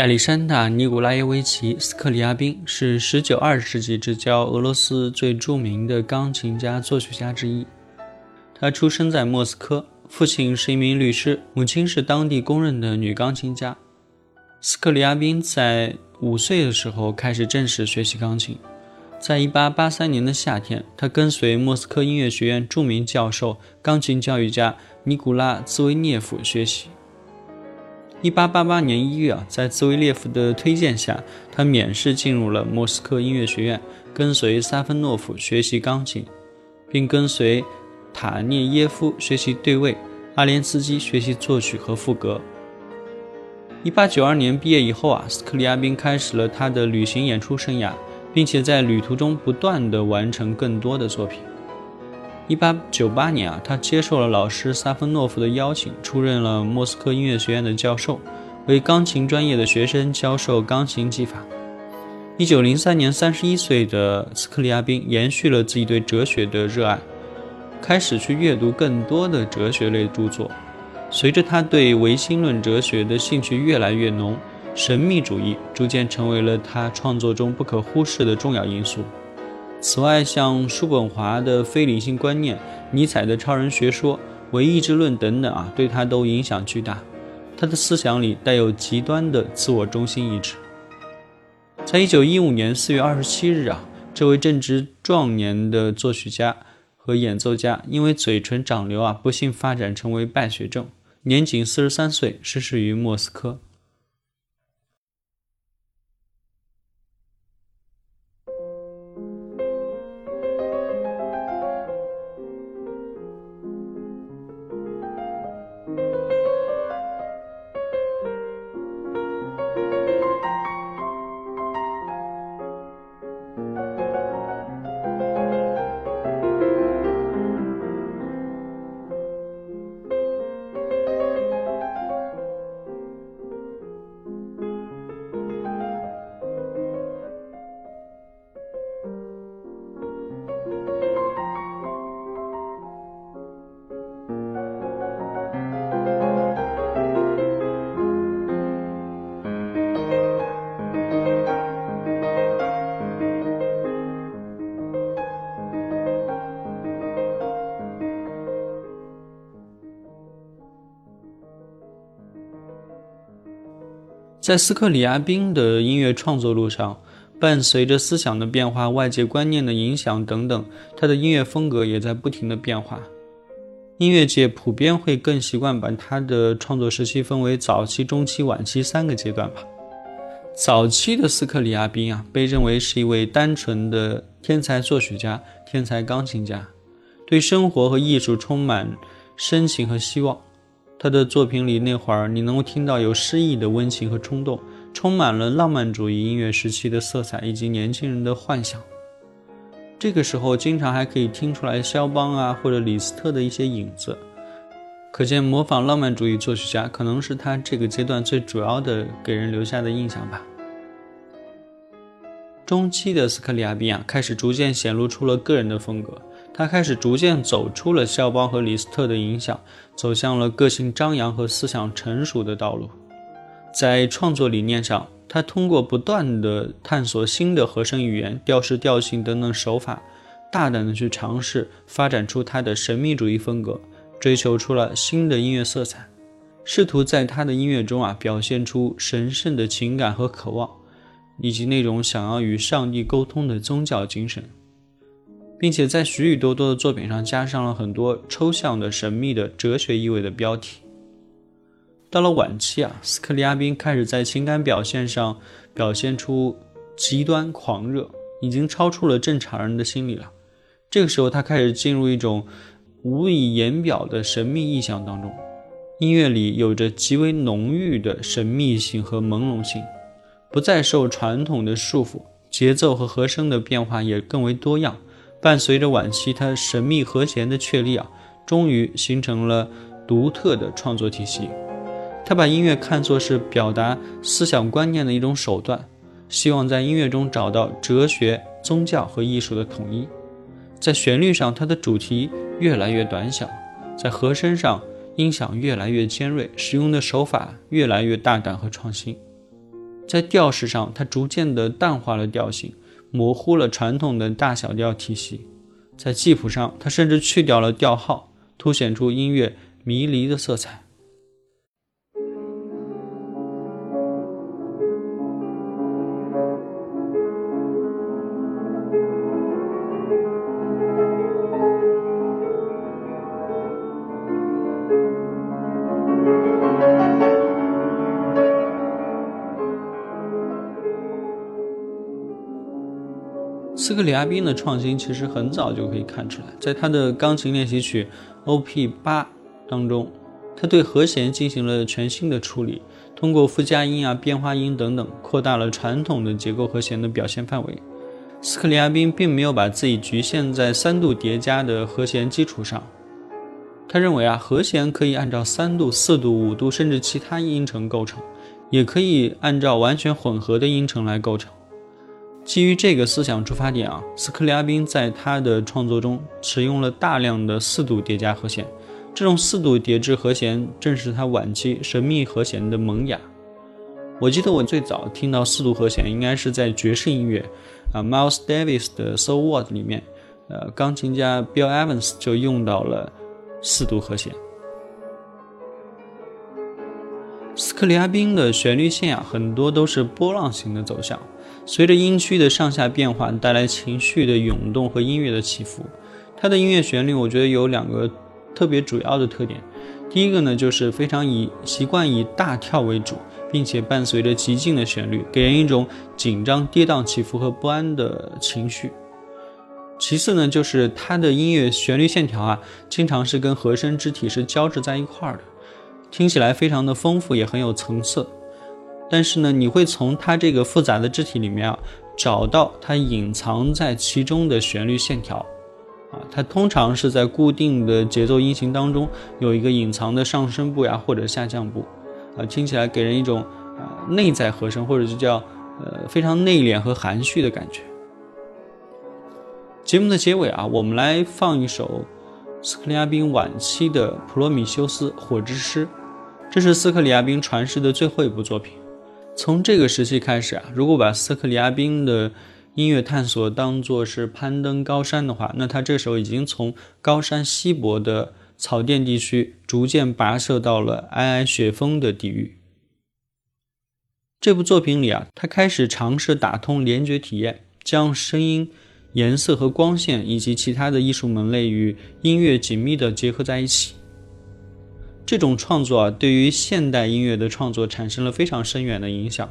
亚历山大·尼古拉耶维奇·斯克里亚宾是19-20世纪之交俄罗斯最著名的钢琴家、作曲家之一。他出生在莫斯科，父亲是一名律师，母亲是当地公认的女钢琴家。斯克里亚宾在五岁的时候开始正式学习钢琴。在1883年的夏天，他跟随莫斯科音乐学院著名教授、钢琴教育家尼古拉·兹维涅夫学习。一八八八年一月啊，在兹维列夫的推荐下，他免试进入了莫斯科音乐学院，跟随萨芬诺夫学习钢琴，并跟随塔涅耶夫学习对位，阿连斯基学习作曲和赋格。一八九二年毕业以后啊，斯克里亚宾开始了他的旅行演出生涯，并且在旅途中不断的完成更多的作品。一八九八年啊，他接受了老师萨芬诺夫的邀请，出任了莫斯科音乐学院的教授，为钢琴专业的学生教授钢琴技法。一九零三年，三十一岁的斯克里亚宾延续了自己对哲学的热爱，开始去阅读更多的哲学类著作。随着他对唯心论哲学的兴趣越来越浓，神秘主义逐渐成为了他创作中不可忽视的重要因素。此外，像叔本华的非理性观念、尼采的超人学说、唯意志论等等啊，对他都影响巨大。他的思想里带有极端的自我中心意志。在一九一五年四月二十七日啊，这位正值壮年的作曲家和演奏家因为嘴唇长瘤啊，不幸发展成为败血症，年仅四十三岁，逝世于莫斯科。在斯克里亚宾的音乐创作路上，伴随着思想的变化、外界观念的影响等等，他的音乐风格也在不停的变化。音乐界普遍会更习惯把他的创作时期分为早期、中期、晚期三个阶段吧。早期的斯克里亚宾啊，被认为是一位单纯的天才作曲家、天才钢琴家，对生活和艺术充满深情和希望。他的作品里那会儿，你能够听到有诗意的温情和冲动，充满了浪漫主义音乐时期的色彩以及年轻人的幻想。这个时候，经常还可以听出来肖邦啊或者李斯特的一些影子，可见模仿浪漫主义作曲家可能是他这个阶段最主要的给人留下的印象吧。中期的斯克里亚宾啊，开始逐渐显露出了个人的风格。他开始逐渐走出了肖邦和李斯特的影响，走向了个性张扬和思想成熟的道路。在创作理念上，他通过不断的探索新的和声语言、调式、调性等等手法，大胆的去尝试发展出他的神秘主义风格，追求出了新的音乐色彩，试图在他的音乐中啊表现出神圣的情感和渴望，以及那种想要与上帝沟通的宗教精神，并且在许许多多的作品上加上了很多抽象的、神秘的、哲学意味的标题。到了晚期啊，斯克里亚宾开始在情感表现上表现出极端狂热，已经超出了正常人的心理了。这个时候，他开始进入一种无以言表的神秘意象当中。音乐里有着极为浓郁的神秘性和朦胧性，不再受传统的束缚，节奏和和声的变化也更为多样。伴随着晚期他神秘和弦的确立啊，终于形成了独特的创作体系。他把音乐看作是表达思想观念的一种手段，希望在音乐中找到哲学、宗教和艺术的统一。在旋律上，它的主题越来越短小；在和声上，音响越来越尖锐，使用的手法越来越大胆和创新。在调式上，它逐渐地淡化了调性，模糊了传统的大小调体系。在记谱上，它甚至去掉了调号，凸显出音乐迷离的色彩。克里阿宾的创新其实很早就可以看出来，在他的钢琴练习曲 O.P. 八当中，他对和弦进行了全新的处理，通过附加音啊、变化音等等，扩大了传统的结构和弦的表现范围。斯克里亚宾并没有把自己局限在三度叠加的和弦基础上，他认为啊，和弦可以按照三度、四度、五度甚至其他音程构成，也可以按照完全混合的音程来构成。基于这个思想出发点啊，斯克里亚宾在他的创作中使用了大量的四度叠加和弦。这种四度叠制和弦正是他晚期神秘和弦的萌芽。我记得我最早听到四度和弦应该是在爵士音乐啊，Miles Davis 的 So What 里面，呃，钢琴家 Bill Evans 就用到了四度和弦。斯克里亚宾的旋律线啊，很多都是波浪形的走向。随着音区的上下变化，带来情绪的涌动和音乐的起伏。它的音乐旋律，我觉得有两个特别主要的特点。第一个呢，就是非常以习惯以大跳为主，并且伴随着极静的旋律，给人一种紧张、跌宕起伏和不安的情绪。其次呢，就是它的音乐旋律线条啊，经常是跟和声肢体是交织在一块儿的，听起来非常的丰富，也很有层次。但是呢，你会从它这个复杂的肢体里面啊，找到它隐藏在其中的旋律线条，啊，它通常是在固定的节奏音型当中有一个隐藏的上升部呀或者下降部，啊，听起来给人一种啊内在和声或者就叫呃非常内敛和含蓄的感觉。节目的结尾啊，我们来放一首斯克里亚宾晚期的《普罗米修斯火之诗》，这是斯克里亚宾传世的最后一部作品。从这个时期开始啊，如果把斯克里亚宾的音乐探索当作是攀登高山的话，那他这时候已经从高山稀薄的草甸地区逐渐跋涉到了皑皑雪峰的地域。这部作品里啊，他开始尝试打通联觉体验，将声音、颜色和光线以及其他的艺术门类与音乐紧密的结合在一起。这种创作啊，对于现代音乐的创作产生了非常深远的影响。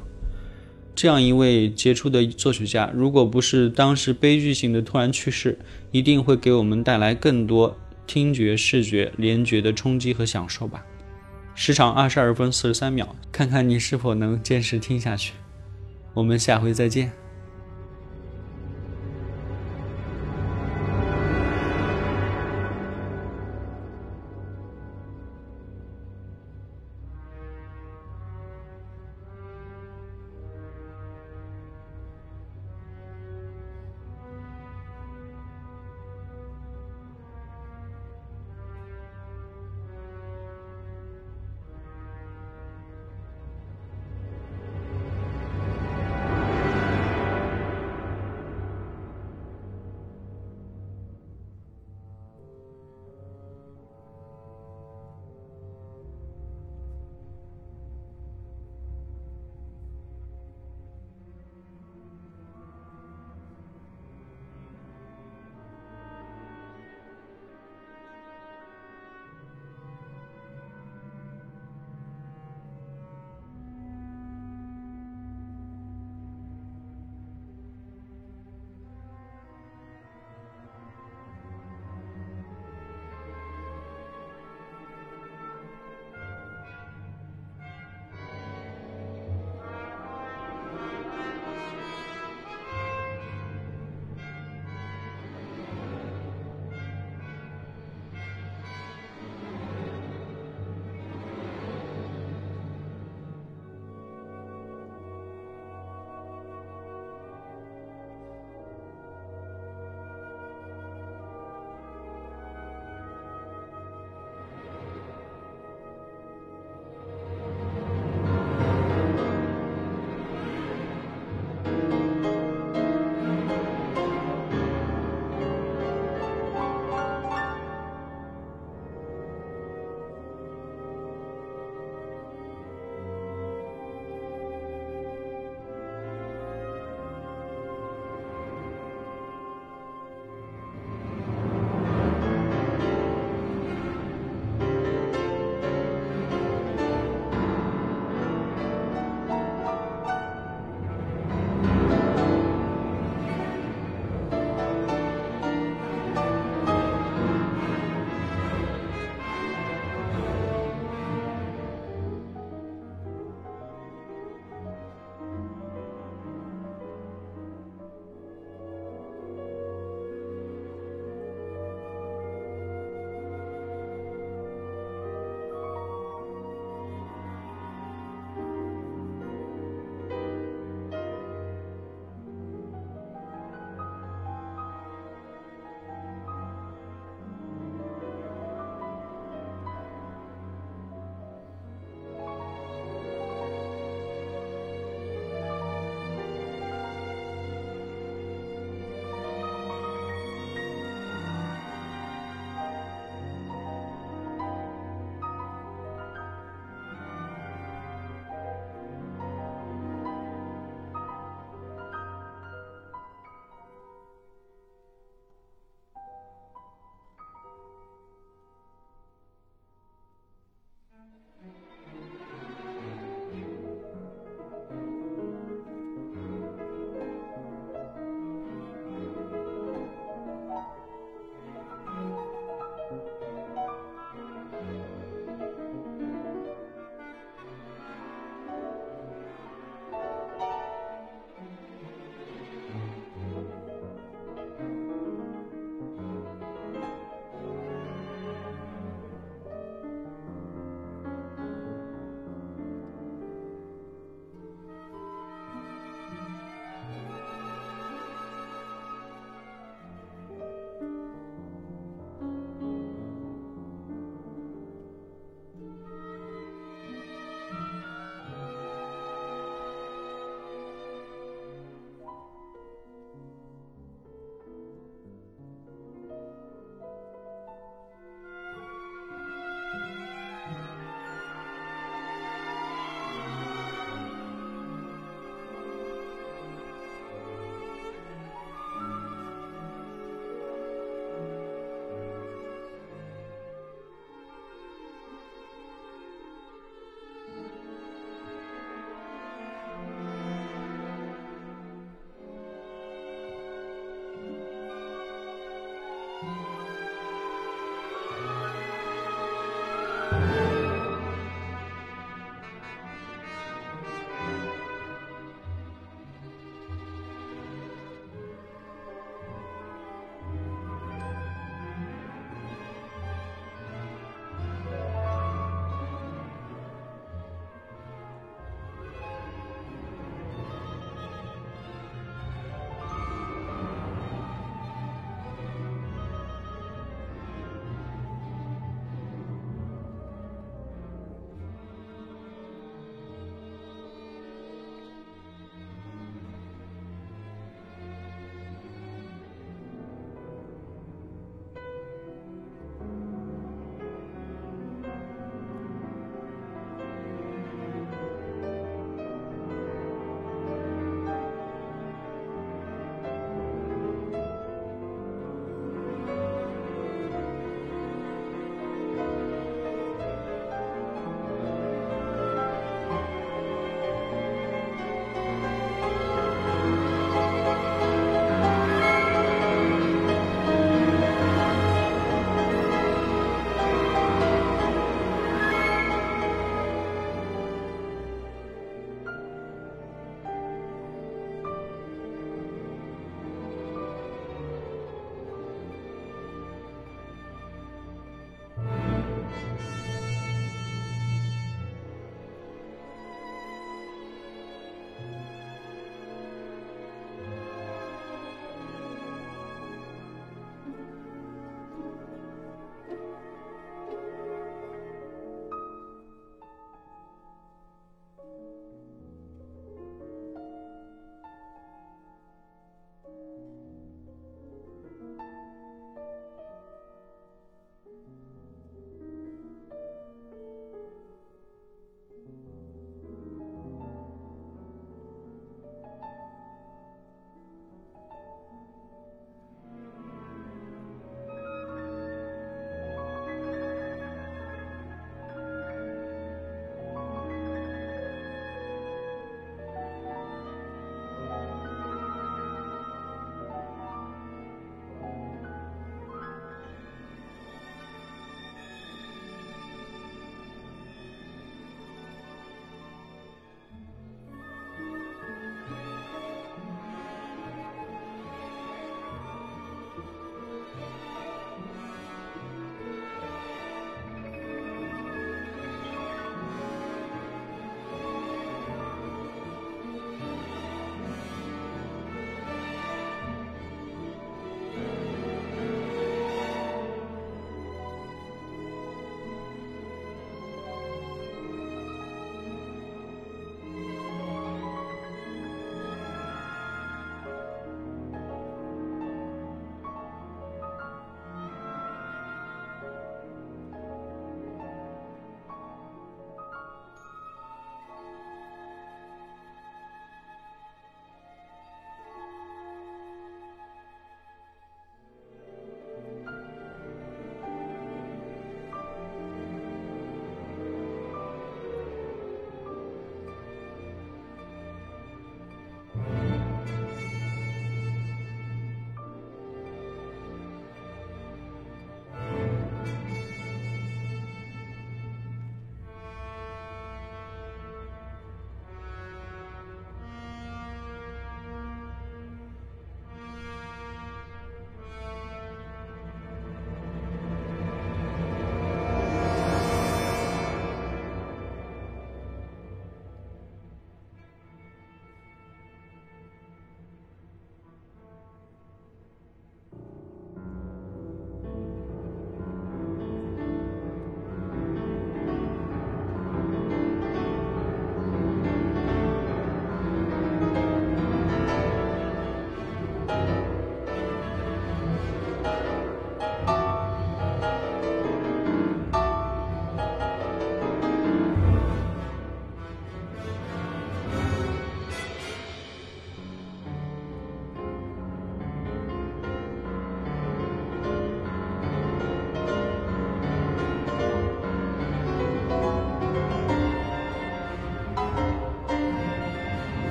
这样一位杰出的作曲家，如果不是当时悲剧性的突然去世，一定会给我们带来更多听觉、视觉联觉的冲击和享受吧。时长二十二分四十三秒，看看你是否能坚持听下去。我们下回再见。